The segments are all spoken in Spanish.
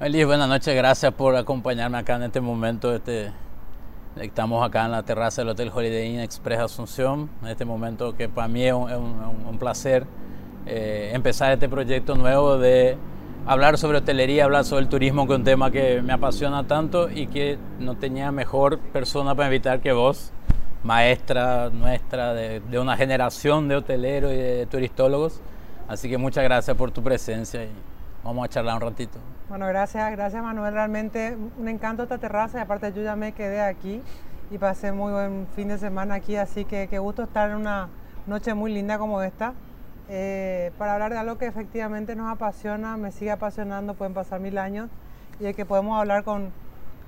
Elis, buenas noches, gracias por acompañarme acá en este momento. Este, estamos acá en la terraza del Hotel Holiday Inn Express Asunción, en este momento que para mí es un, placer eh, empezar este proyecto nuevo de hablar sobre hotelería, hablar sobre el turismo, que es un tema que me apasiona tanto y que no tenía mejor persona para invitar que vos, maestra nuestra de, de una generación de hoteleros y de turistólogos. Así que muchas gracias por tu presencia y vamos a charlar un ratito. Bueno, gracias, gracias Manuel. Realmente un encanto esta terraza y aparte yo ya me quedé aquí y pasé muy buen fin de semana aquí, así que qué gusto estar en una noche muy linda como esta. Eh, para hablar de algo que efectivamente nos apasiona, me sigue apasionando, pueden pasar mil años y de que podemos hablar con,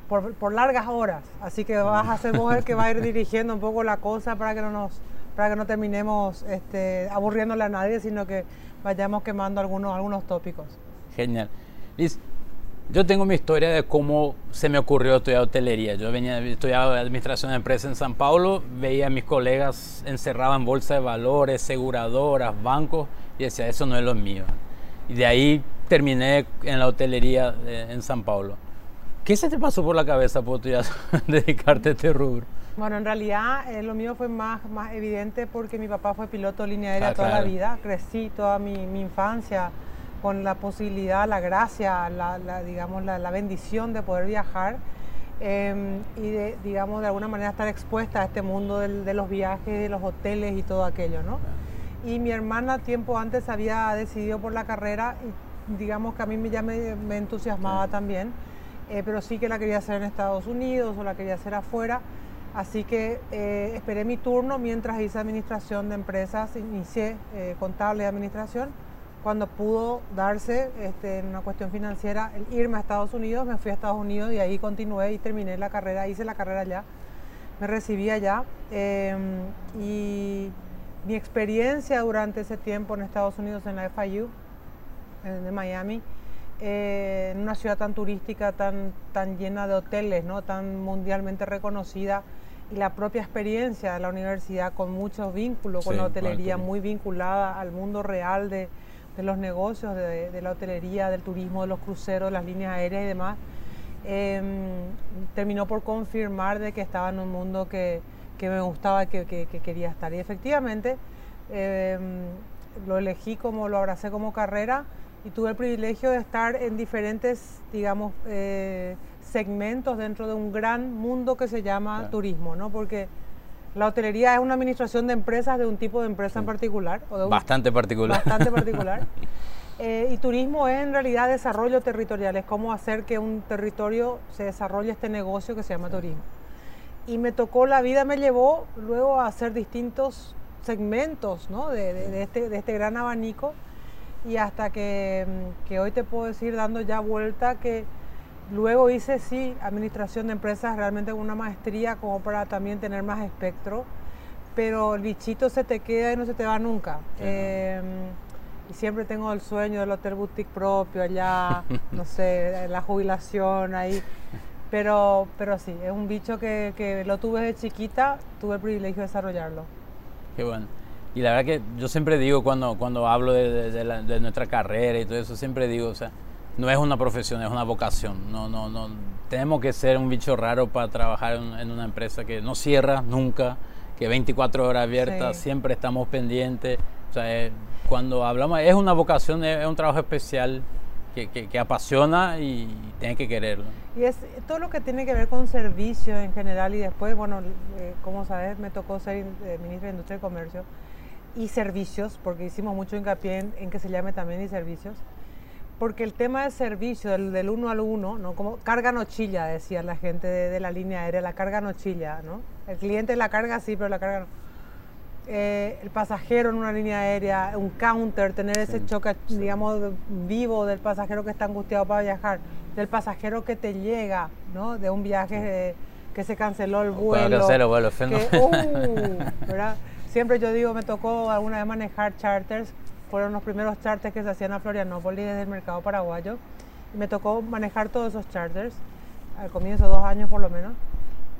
por, largas horas. Así que vas a ser vos el que va a ir dirigiendo un poco la cosa para que no nos para que no terminemos este, aburriéndole a nadie, sino que vayamos quemando algunos, algunos tópicos. Genial. Liz, yo tengo mi historia de cómo se me ocurrió estudiar hotelería. Yo venía, estudiaba administración de empresas en San Paulo, veía a mis colegas encerrados en bolsa de valores, aseguradoras, bancos, y decía, eso no es lo mío. Y de ahí terminé en la hotelería eh, en San Paulo. ¿Qué se te pasó por la cabeza por dedicarte a este rubro? Bueno, en realidad eh, lo mío fue más, más evidente porque mi papá fue piloto de línea aérea ah, toda la vida, crecí toda mi, mi infancia con la posibilidad, la gracia, la, digamos, la, bendición de poder viajar em, y de, digamos, de alguna manera estar expuesta a este mundo de los viajes, de los hoteles y todo aquello, ¿no? Y mi hermana tiempo antes había decidido por la carrera y digamos que a mí ya me, me entusiasmaba también, eh, pero sí que la quería hacer en Estados Unidos o la quería hacer afuera. Así que eh, esperé mi turno mientras hice administración de empresas, inicié eh, contable de administración cuando pudo darse este, en una cuestión financiera el irme a Estados Unidos, me fui a Estados Unidos y ahí continué y terminé la carrera, hice la carrera allá, me recibí allá em, y mi experiencia durante ese tiempo en Estados Unidos en la FIU, de Miami, eh, en una ciudad tan turística, tan, tan llena de hoteles, ¿no? tan mundialmente reconocida, y la propia experiencia de la universidad con muchos vínculos con la hotelería, muy vinculada al mundo real de, de los negocios, de, la hotelería, del turismo, de los cruceros, las líneas aéreas y demás, em, terminó por confirmar de que estaba en un mundo que, me gustaba, que, que, quería estar. Y efectivamente em, lo elegí como, lo abracé como carrera y tuve el privilegio de estar en diferentes, digamos, eh, segmentos dentro de un gran mundo que se llama turismo, ¿no? Porque la hotelería es una administración de empresas de un tipo de empresa en particular. O bastante particular. Bastante particular. Eh, y turismo es en realidad desarrollo territorial, es cómo hacer que un territorio se desarrolle este negocio que se llama turismo. Y me tocó, la vida me llevó luego a hacer distintos segmentos ¿no? de, este, de este gran abanico y hasta que, que hoy te puedo decir, dando ya vuelta, que Luego hice, sí, administración de empresas realmente una maestría como para también tener más espectro, pero el bichito se te queda y no se te va nunca. Em, y siempre tengo el sueño del hotel boutique propio allá, no sé, la jubilación ahí. Pero, pero sí, es un bicho que, que lo tuve de chiquita, tuve el privilegio de desarrollarlo. Qué bueno. Y la verdad que yo siempre digo cuando, cuando hablo de, de nuestra carrera y todo eso, siempre digo, o sea, no es una profesión, es una vocación. No, no, no. Tenemos que ser un bicho raro para trabajar en, una empresa que no cierra nunca, que 24 horas abiertas, siempre estamos pendientes. O sea, cuando hablamos, es una vocación, es, un trabajo especial que, que, apasiona y tiene que quererlo. Y es todo lo que tiene que ver con servicios en general y después, bueno, eh, como sabes, me tocó ser eh, ministra de Industria y Comercio y servicios, porque hicimos mucho hincapié en, en que se llame también y servicios porque el tema de servicio, del, uno al uno, ¿no? como carga no chilla, decía la gente de, la línea aérea, la carga no chilla, ¿no? El cliente la carga sí, pero la carga no. Eh, el pasajero en una línea aérea, un counter, tener ese choque, digamos, vivo del pasajero que está angustiado para viajar, del pasajero que te llega, ¿no? De un viaje que se canceló el vuelo. Canceló, vuelo, uh, Siempre yo digo, me tocó alguna vez manejar charters fueron los primeros charters que se hacían a Florianópolis desde el mercado paraguayo. Y me tocó manejar todos esos charters, al comienzo, dos años por lo menos,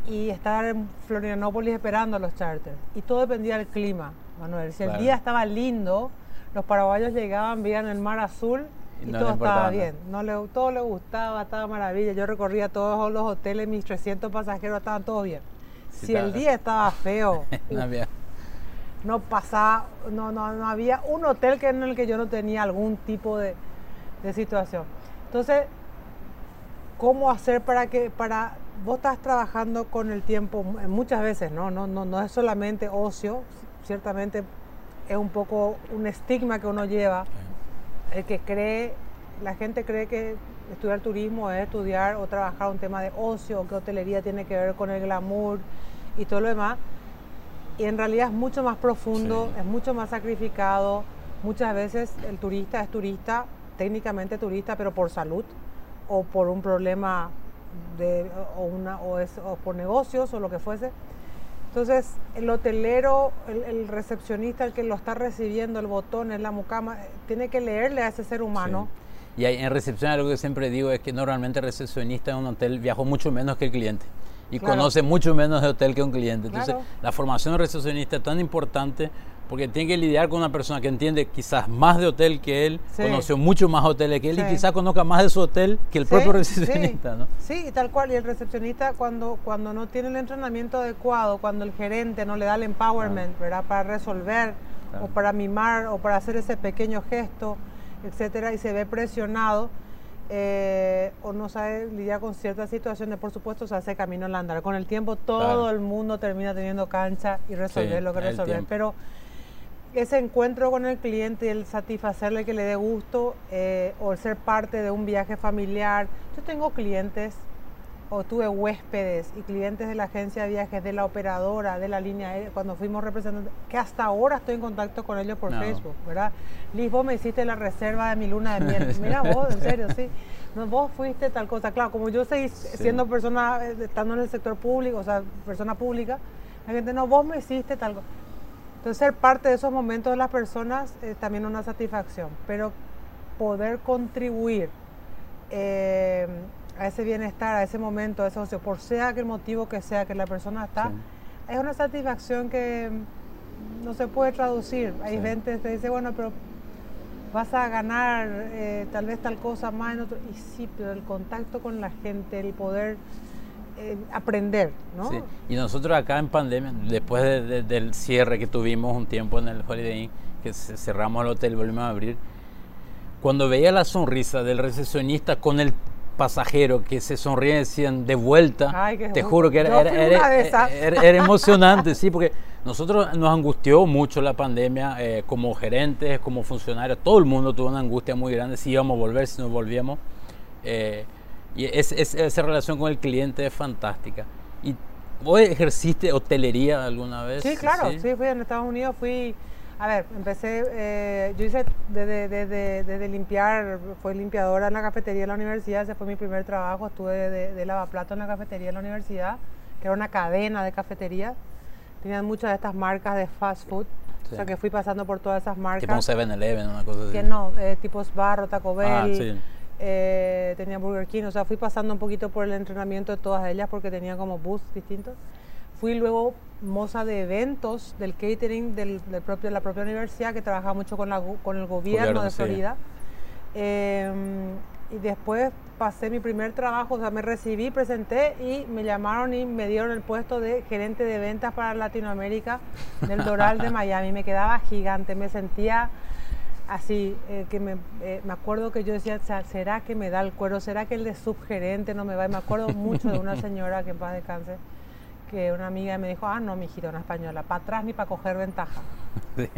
y estar en Florianópolis esperando los charters. Y todo dependía del clima, Manuel. Si el día estaba lindo, los paraguayos llegaban, veían el mar azul Y, todo estaba bien, no le, todo le gustaba, estaba maravilla. Yo recorría todos los hoteles, mis 300 pasajeros estaban todos bien. si el día estaba feo, no, había. No pasaba, no, no, no había un hotel que en el que yo no tenía algún tipo de, de situación. Entonces, ¿cómo hacer para que, para, vos estás trabajando con el tiempo muchas veces, ¿no? No, no, no es solamente ocio, ciertamente es un poco un estigma que uno lleva, el que cree, la gente cree que estudiar turismo es estudiar o trabajar un tema de ocio, o que hotelería tiene que ver con el glamour y todo lo demás. Y en realidad es mucho más profundo, es mucho más sacrificado. Muchas veces el turista es turista, técnicamente turista, pero por salud o por un problema de, o, una, o, es, o por negocios o lo que fuese. Entonces, el hotelero, el, recepcionista, el que lo está recibiendo, el botón, en la mucama, tiene que leerle a ese ser humano. Y en recepción algo que siempre digo es que normalmente el recepcionista en un hotel viajó mucho menos que el cliente y conoce mucho menos de hotel que un cliente. Entonces, la formación de recepcionista es tan importante porque tiene que lidiar con una persona que entiende quizás más de hotel que él, conoció mucho más hoteles que él y quizás conozca más de su hotel que el propio recepcionista, ¿no? Sí, tal cual. Y el recepcionista cuando, cuando no tiene el entrenamiento adecuado, cuando el gerente no le da el empowerment, ¿verdad? Para resolver o para mimar o para hacer ese pequeño gesto, etcétera, y se ve presionado, eh, o no sabe lidiar con ciertas situaciones, por supuesto se hace camino al andar. Con el tiempo todo el mundo termina teniendo cancha y resolver lo que resolver. Pero ese encuentro con el cliente el satisfacerle que le dé gusto eh, o el ser parte de un viaje familiar. Yo tengo clientes o tuve huéspedes y clientes de la agencia de viajes, de la operadora, de la línea aérea, cuando fuimos representantes, que hasta ahora estoy en contacto con ellos por Facebook, ¿verdad? Liz, vos me hiciste la reserva de mi luna de miel. Mira vos, en serio, sí. No, vos fuiste tal cosa. Claro, como yo seguí siendo persona, eh, estando en el sector público, o sea, persona pública, la gente, no, vos me hiciste tal cosa. Entonces, ser parte de esos momentos de las personas es también una satisfacción, pero poder contribuir eh, a ese bienestar, a ese momento, a ese ocio, por sea que el motivo que sea que la persona está, es una satisfacción que no se puede traducir. Hay gente que te dice, bueno, pero vas a ganar eh, tal vez tal cosa más en otro. Y sí, pero el contacto con la gente, el poder eh, aprender, ¿no? Sí. Y nosotros acá en pandemia, después del cierre que tuvimos un tiempo en el Holiday Inn, que cerramos el hotel y volvimos a abrir, cuando veía la sonrisa del recepcionista con el pasajero que se sonríe decían de vuelta, te juro que era, era, emocionante, sí, porque nosotros nos angustió mucho la pandemia eh, como gerentes, como funcionarios, todo el mundo tuvo una angustia muy grande si íbamos a volver, si no volvíamos. Eh, y es, esa relación con el cliente es fantástica. ¿Y vos ejerciste hotelería alguna vez? Sí, claro, sí, fui en Estados Unidos, fui, a ver, empecé, eh, yo hice desde de, de, limpiar, fui limpiadora en la cafetería de la universidad, ese fue mi primer trabajo, estuve de, lavaplato en la cafetería de la universidad, que era una cadena de cafetería, tenían muchas de estas marcas de fast food, O sea que fui pasando por todas esas marcas. Tipo un 7-Eleven, una cosa así. Que no, eh, tipo Sbarro, Taco Bell. Ah, sí eh, tenía Burger King, o sea, fui pasando un poquito por el entrenamiento de todas ellas porque tenía como booths distintos. Fui luego moza de eventos del catering del, propio, de la propia universidad que trabajaba mucho con, la, con el gobierno, de Florida. Em, y después pasé mi primer trabajo, o sea, me recibí, presenté y me llamaron y me dieron el puesto de gerente de ventas para Latinoamérica del Doral de Miami. Me quedaba gigante, me sentía así, eh, que me, eh, me, acuerdo que yo decía, ¿será que me da el cuero? ¿Será que el de subgerente no me va? Y me acuerdo mucho de una señora que en paz descanse, que una amiga me dijo, ah, no, mi hijita, una española, para atrás ni para coger ventaja.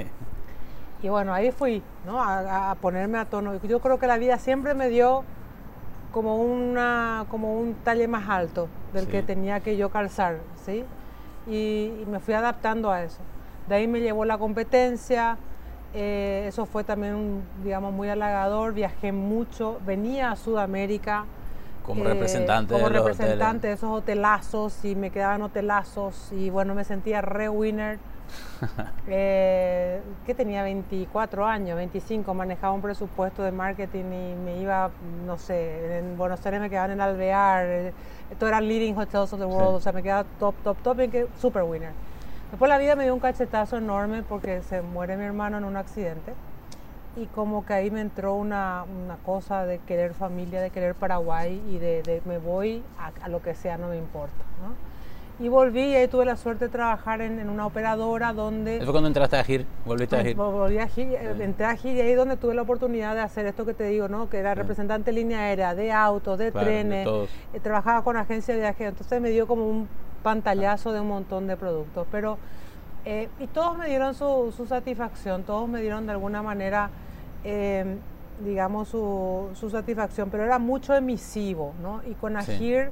Y bueno, ahí fui, ¿no? A, ponerme a tono. Yo creo que la vida siempre me dio como, una, como un talle más alto del que tenía que yo calzar, ¿sí? y me fui adaptando a eso. De ahí me llevó la competencia, eh, eso fue también, digamos, muy halagador. Viajé mucho, venía a Sudamérica. Como eh, representante, como de, representante de esos hotelazos y me quedaban hotelazos y bueno, me sentía re winner. eh, que tenía 24 años, 25, manejaba un presupuesto de marketing y me iba, no sé, en Buenos Aires me quedaban en Alvear, eh, todo era leading hotels of the world, o sea, me quedaba top, top, top, y que super winner. Después la vida me dio un cachetazo enorme porque se muere mi hermano en un accidente. Y como que ahí me entró una, cosa de querer familia, de querer Paraguay y de, me voy a, lo que sea, no me importa. Y volví y ahí tuve la suerte de trabajar en, una operadora donde... ¿Fue cuando entraste a GIR? ¿Volviste a GIR? Volví a GIR, eh, entré a GIR y ahí donde tuve la oportunidad de hacer esto que te digo, ¿no? Que era representante de línea aérea, de autos, de trenes, eh, trabajaba con agencia de viajes, entonces me dio como un pantallazo de un montón de productos, pero... Eh, y todos me dieron su, su, satisfacción, todos me dieron de alguna manera, digamos, su, su, satisfacción, pero era mucho emisivo, ¿no? Y con Agir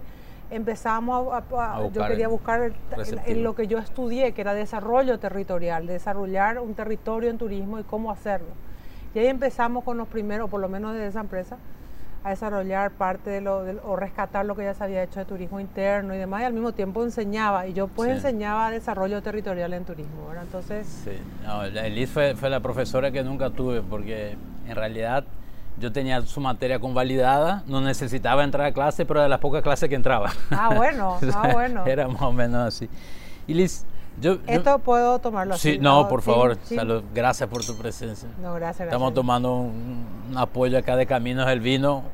empezamos a, yo quería buscar en, lo que yo estudié, que era desarrollo territorial, desarrollar un territorio en turismo y cómo hacerlo. Y ahí empezamos con los primeros, por lo menos de esa empresa, a desarrollar parte de lo, o rescatar lo que ya se había hecho de turismo interno y demás, y al mismo tiempo enseñaba, y yo pues enseñaba desarrollo territorial en turismo, ¿verdad? Entonces... Sí, no, Elis fue, fue la profesora que nunca tuve, porque en realidad yo tenía su materia convalidada, no necesitaba entrar a clase, pero de las pocas clases que entraba. Ah, bueno, ah, bueno. Era más o menos así. Y Liz, yo... ¿Esto puedo tomarlo así? Sí, no, por favor, salud. Gracias por tu presencia. No, gracias, Estamos tomando un, apoyo acá de Caminos del Vino,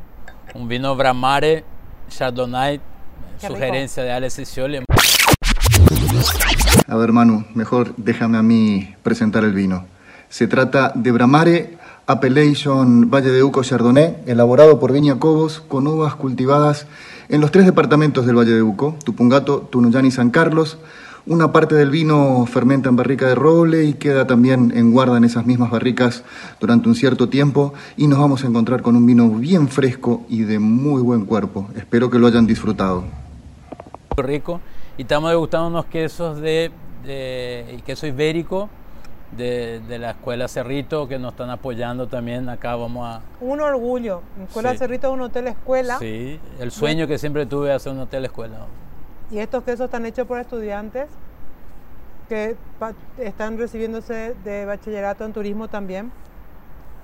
un vino Bramare, Chardonnay, sugerencia de Alex Scioli. A ver, Manu, mejor déjame a mí presentar el vino. Se trata de Bramare Appellation Valle de Uco Chardonnay, elaborado por Viña Cobos con uvas cultivadas en los tres departamentos del Valle de Uco, Tupungato, Tunuyán y San Carlos. Una parte del vino fermenta en barrica de roble y queda también en guarda en esas mismas barricas durante un cierto tiempo y nos vamos a encontrar con un vino bien fresco y de muy buen cuerpo. Espero que lo hayan disfrutado. Rico y estamos degustando unos quesos de, de queso ibérico de, la Escuela Cerrito que nos están apoyando también. Acá vamos a... Un orgullo. Escuela Cerrito es un hotel escuela. Sí, el sueño que siempre tuve hacer un hotel escuela. Y estos quesos están hechos por estudiantes que están recibiéndose de bachillerato en turismo también.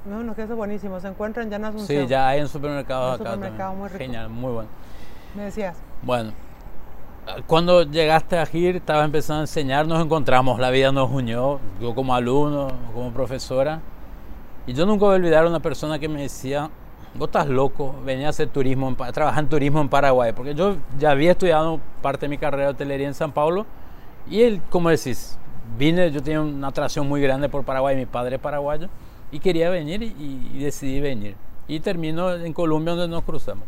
No, unos quesos buenísimos. Se encuentran ya en Asunción. Sí, ya hay en supermercados acá. Supermercado muy rico. Genial, muy bueno. Me decías. Bueno, cuando llegaste a GIR, estaba empezando a enseñar, nos encontramos, la vida nos unió, yo como alumno, como profesora. Y yo nunca voy a olvidar a una persona que me decía, vos estás loco, venía a hacer turismo, a trabajar en turismo en Paraguay, porque yo ya había estudiado parte de mi carrera de hotelería en San Paulo. Y él, como decís, vine, yo tenía una atracción muy grande por Paraguay, mi padre es paraguayo, y quería venir y, y decidí venir. Y termino en Colombia donde nos cruzamos.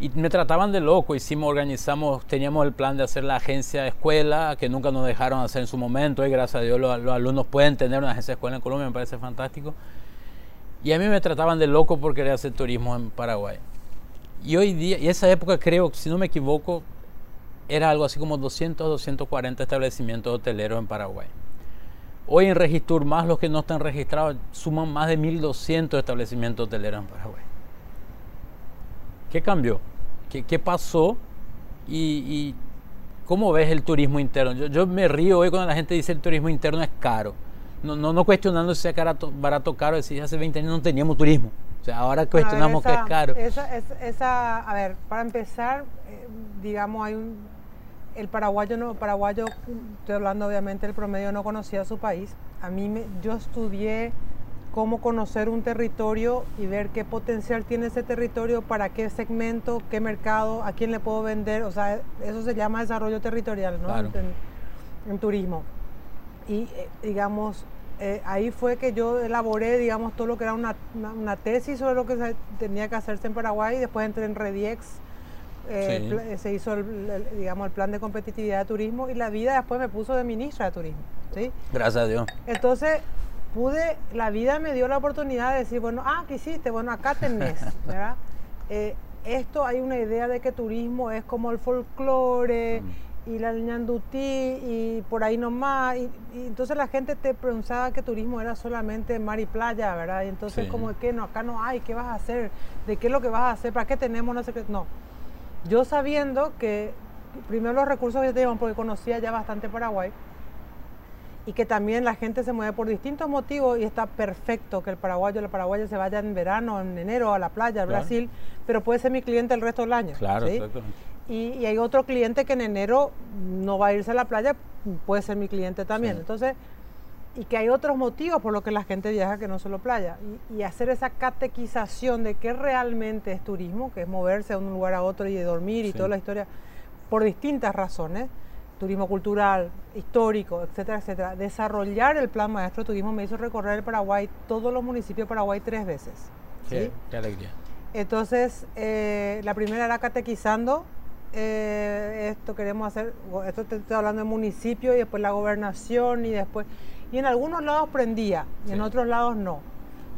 Y me trataban de loco, hicimos, organizamos, teníamos el plan de hacer la agencia de escuela, que nunca nos dejaron hacer en su momento, y gracias a Dios los, alumnos pueden tener una agencia de escuela en Colombia, me parece fantástico. Y a mí me trataban de loco por querer hacer turismo en Paraguay. Y hoy día, y esa época creo, si no me equivoco, era algo así como 200, 240 establecimientos hoteleros en Paraguay. Hoy en Registur, más los que no están registrados, suman más de 1200 establecimientos hoteleros en Paraguay. ¿Qué cambió? ¿Qué, pasó? Y, cómo ves el turismo interno? Yo, me río hoy cuando la gente dice el turismo interno es caro. No, no, no cuestionando si es barato, barato caro, decir hace 20 años no teníamos turismo. O sea, ahora cuestionamos que es caro. Esa, esa, a ver, para empezar, eh, digamos, hay un, el paraguayo, no, paraguayo, estoy hablando obviamente, el promedio no conocía su país. A mí, me, yo estudié cómo conocer un territorio y ver qué potencial tiene ese territorio, para qué segmento, qué mercado, a quién le puedo vender. O sea, eso se llama desarrollo territorial ¿no? en, turismo. Y eh, digamos, eh, ahí fue que yo elaboré, digamos, todo lo que era una, tesis sobre lo que tenía que hacerse en Paraguay. Después entré en Rediex. Eh, se hizo el, digamos, el plan de competitividad de turismo y la vida después me puso de ministra de turismo. ¿sí? Gracias a Dios. Entonces, pude, la vida me dio la oportunidad de decir, bueno, ah, ¿qué hiciste? Bueno, acá tenés, ¿verdad? Eh, esto hay una idea de que turismo es como el folclore mm. Y la ñandutí y por ahí nomás. Y, y, entonces la gente te pensaba que turismo era solamente mar y playa, ¿verdad? Y entonces como que no, acá no hay, ¿qué vas a hacer? ¿De qué es lo que vas a hacer? ¿Para qué tenemos? No sé qué. No. Yo sabiendo que primero los recursos que teníamos, porque conocía ya bastante Paraguay, y que también la gente se mueve por distintos motivos y está perfecto que el paraguayo o la paraguaya se vaya en verano, en enero a la playa, al Brasil, pero puede ser mi cliente el resto del año. Claro, y, hay otro cliente que en enero no va a irse a la playa, puede ser mi cliente también. Entonces, y que hay otros motivos por los que la gente viaja que no solo playa. Y, hacer esa catequización de qué realmente es turismo, que es moverse de un lugar a otro y de dormir y toda la historia, por distintas razones, turismo cultural, histórico, etcétera, etcétera. Desarrollar el plan maestro de turismo me hizo recorrer el Paraguay, todos los municipios de Paraguay tres veces. Qué, alegría. Entonces, eh, la primera era catequizando, eh, esto queremos hacer, esto te estoy hablando de municipio y después la gobernación y después y en algunos lados prendía y en otros lados no.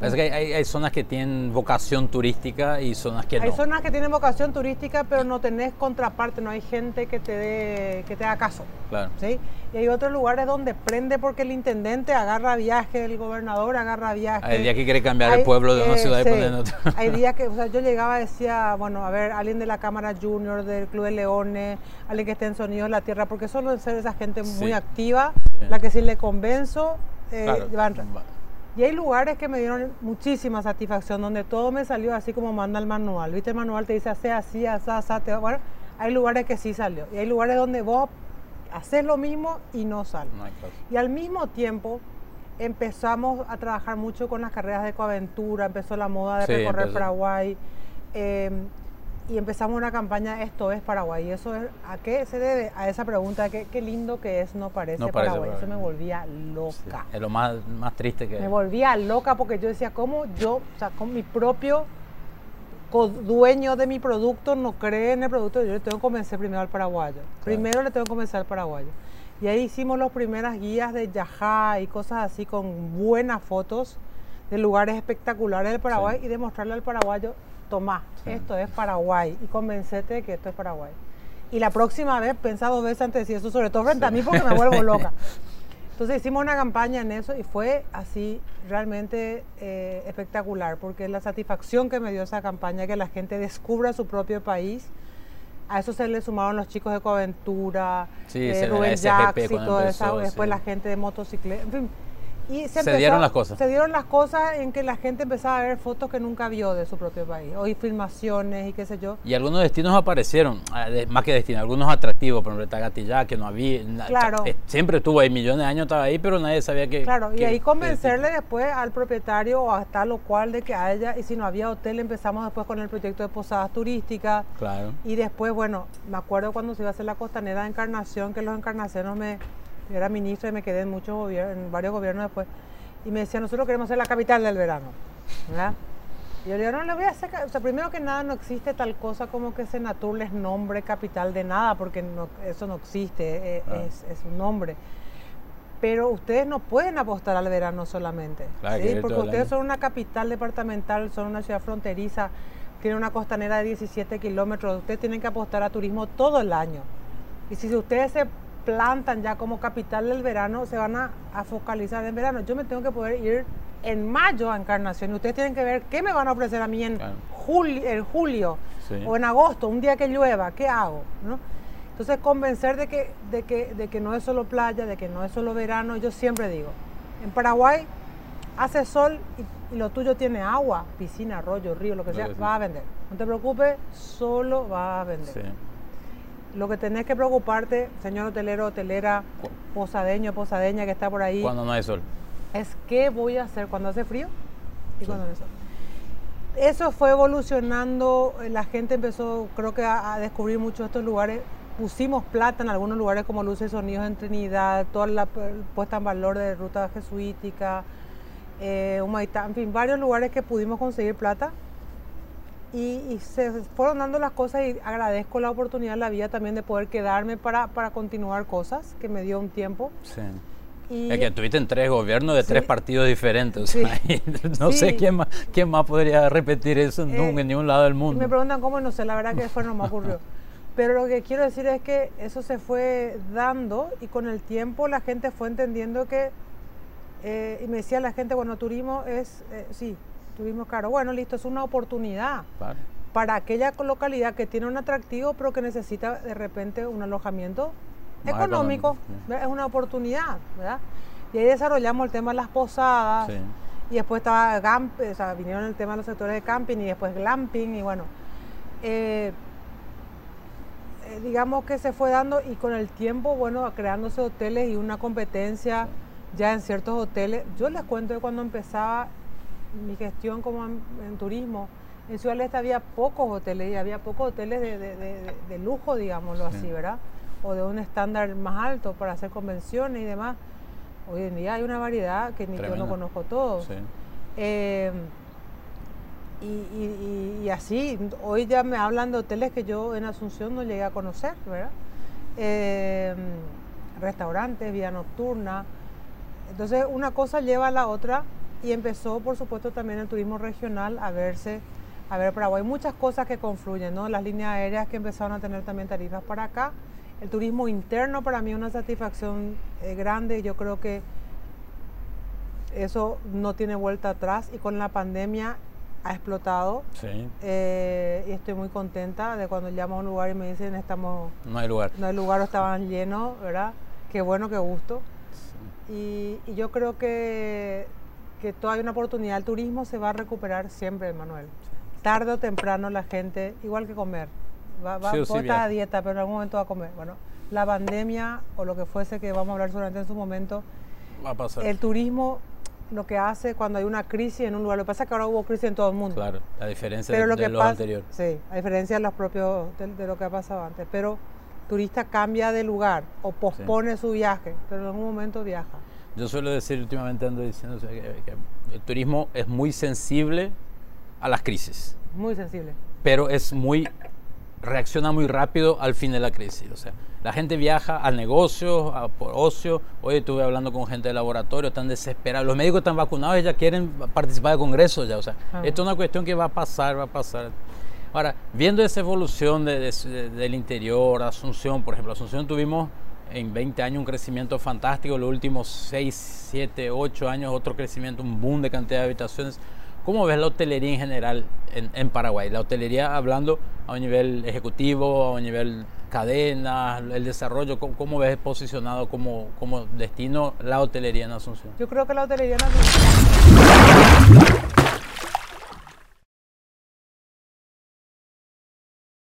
Es que hay, zonas que tienen vocación turística y zonas que no. Hay zonas que tienen vocación turística, pero no tenés contraparte, no hay gente que te dé, que te haga caso. Claro. ¿sí? Y hay otros lugares donde prende porque el intendente agarra viaje, el gobernador agarra viaje. Hay días que quiere cambiar el pueblo de una ciudad y poner otro. Hay días que, o sea, yo llegaba y decía, bueno, a ver, alguien de la Cámara Junior, del Club de Leones, alguien que esté en Sonidos de la Tierra, porque solo ser esa gente muy activa, la que si le convenzo, eh, van, y hay lugares que me dieron muchísima satisfacción, donde todo me salió así como manda el manual. ¿Viste? El manual te dice, hace así, así, así. Bueno, hay lugares que sí salió. Y hay lugares donde vos haces lo mismo y no sale. y al mismo tiempo empezamos a trabajar mucho con las carreras de ecoaventura, empezó la moda de recorrer Paraguay. Em, y empezamos una campaña Esto es Paraguay. ¿Y eso es, a qué se debe? A esa pregunta, qué, qué lindo que es No Parece, Paraguay. Eso me volvía loca. es lo más, más triste que... Me volvía loca porque yo decía, ¿cómo yo, o sea, con mi propio dueño de mi producto no cree en el producto? Yo le tengo que convencer primero al paraguayo. Primero le tengo que convencer al paraguayo. Y ahí hicimos las primeras guías de Yajá y cosas así con buenas fotos de lugares espectaculares del Paraguay y demostrarle al paraguayo Tomás, esto es Paraguay y convencete de que esto es Paraguay. Y la próxima vez, pensá dos veces antes de decir eso, sobre todo frente a mí porque me vuelvo loca. Entonces hicimos una campaña en eso y fue así realmente eh, espectacular, porque la satisfacción que me dio esa campaña, que la gente descubra su propio país, a eso se le sumaron los chicos de Coaventura, sí, eh, Rubén Jacks y todo eso, después la gente de motocicleta, en fin, y se, dieron las cosas. Se dieron las cosas en que la gente empezaba a ver fotos que nunca vio de su propio país, o filmaciones y qué sé yo. Y algunos destinos aparecieron, ah, más que destinos, algunos atractivos, por ejemplo, Tagatillá, que no había, claro. Eh, siempre estuvo ahí, millones de años estaba ahí, pero nadie sabía que... Claro, y ahí convencerle después al propietario o hasta lo cual de que haya, y si no había hotel, empezamos después con el proyecto de posadas turísticas. Claro. Y después, bueno, me acuerdo cuando se iba a hacer la costanera de Encarnación, que los encarnaciones me yo era ministro y me quedé en, muchos en varios gobiernos después. Y me decía, nosotros queremos ser la capital del verano. ¿verdad? Y yo le digo, no, le voy a hacer... O sea, primero que nada no existe tal cosa como que Senatur les nombre capital de nada, porque eso no existe, eh, ah. es, un nombre. Pero ustedes no pueden apostar al verano solamente. ¿sí? Porque ustedes son una capital departamental, son una ciudad fronteriza, tienen una costanera de 17 kilómetros. Ustedes tienen que apostar a turismo todo el año. Y si ustedes se plantan ya como capital del verano, se van a, focalizar en verano. Yo me tengo que poder ir en mayo a Encarnación y ustedes tienen que ver qué me van a ofrecer a mí en, julio, en julio o en agosto, un día que llueva, ¿qué hago? ¿no? Entonces convencer de que, de, que, de que no es solo playa, de que no es solo verano, yo siempre digo, en Paraguay hace sol y, lo tuyo tiene agua, piscina, arroyo, río, lo que sea, va a vender. No te preocupes, solo va a vender. Lo que tenés que preocuparte, señor hotelero, hotelera, posadeño, posadeña que está por ahí. Cuando no hay sol. Es qué voy a hacer cuando hace frío y cuando no hay sol. Eso fue evolucionando, la gente empezó, creo que, a, descubrir muchos estos lugares. Pusimos plata en algunos lugares como Luces y Sonidos en Trinidad, toda la puesta en valor de ruta jesuítica, eh, Humaitá, en fin, varios lugares que pudimos conseguir plata y, se fueron dando las cosas y agradezco la oportunidad, la vida también de poder quedarme para, para continuar cosas, que me dio un tiempo. Sí. Y, es que estuviste en tres gobiernos de tres partidos diferentes. no sé quién más, quién más podría repetir eso en, eh, ningún lado del mundo. Me preguntan cómo, no sé, la verdad que fue no me ocurrió. Pero lo que quiero decir es que eso se fue dando y con el tiempo la gente fue entendiendo que, eh, y me decía la gente, bueno, turismo es, eh, sí, Tuvimos caro. Bueno, listo, es una oportunidad para aquella localidad que tiene un atractivo, pero que necesita de repente un alojamiento económico. Es una oportunidad, ¿verdad? Y ahí desarrollamos el tema de las posadas. Y después estaba Gamp, o sea, vinieron el tema de los sectores de camping y después glamping y bueno. Eh, eh, digamos que se fue dando y con el tiempo, bueno, creándose hoteles y una competencia ya en ciertos hoteles. Yo les cuento que cuando empezaba mi gestión como en, turismo, en Ciudad del Este había pocos hoteles y había pocos hoteles de, lujo, digámoslo así, ¿verdad? O de un estándar más alto para hacer convenciones y demás. Hoy en día hay una variedad que ni yo no conozco todos. Eh, y, así, hoy ya me hablan de hoteles que yo en Asunción no llegué a conocer, ¿verdad? Eh, restaurantes, vía nocturna. Entonces una cosa lleva a la otra y empezó por supuesto también el turismo regional a verse, a ver Paraguay. Hay muchas cosas que confluyen, ¿no? Las líneas aéreas que empezaron a tener también tarifas para acá. El turismo interno para mí es una satisfacción eh, grande. Yo creo que eso no tiene vuelta atrás y con la pandemia ha explotado. Sí. Eh, y estoy muy contenta de cuando llamo a un lugar y me dicen estamos... No hay lugar. No hay lugar o estaban llenos, ¿verdad? Qué bueno, qué gusto. Y, yo creo que, que todavía hay una oportunidad. El turismo se va a recuperar siempre, Manuel. Tarde o temprano la gente, igual que comer, va, va a dieta, pero en algún momento va a comer. Bueno, la pandemia o lo que fuese que vamos a hablar solamente en su momento, va a pasar. el turismo lo que hace cuando hay una crisis en un lugar. Lo que pasa es que ahora hubo crisis en todo el mundo. Claro, a diferencia de, lo que los anteriores. Sí, a diferencia de, los propios, de, lo que ha pasado antes. Pero turista cambia de lugar o pospone su viaje, pero en algún momento viaja. Yo suelo decir, últimamente ando diciendo que, el turismo es muy sensible a las crisis. Muy sensible. Pero es muy, reacciona muy rápido al fin de la crisis. O sea, la gente viaja al negocio, a, por ocio. Hoy estuve hablando con gente de laboratorio, están desesperados. Los médicos están vacunados y ya quieren participar de congresos ya. O sea, ah. esto es una cuestión que va a pasar, va a pasar. Ahora, viendo esa evolución del interior, Asunción, por ejemplo, Asunción tuvimos en 20 años un crecimiento fantástico, los últimos 6, 7, 8 años otro crecimiento, un boom de cantidad de habitaciones. ¿Cómo ves la hotelería en general en, Paraguay? La hotelería hablando a un nivel ejecutivo, a un nivel cadena, el desarrollo, ¿cómo, ves posicionado como, como destino la hotelería en Asunción? Yo creo que la hotelería en Asunción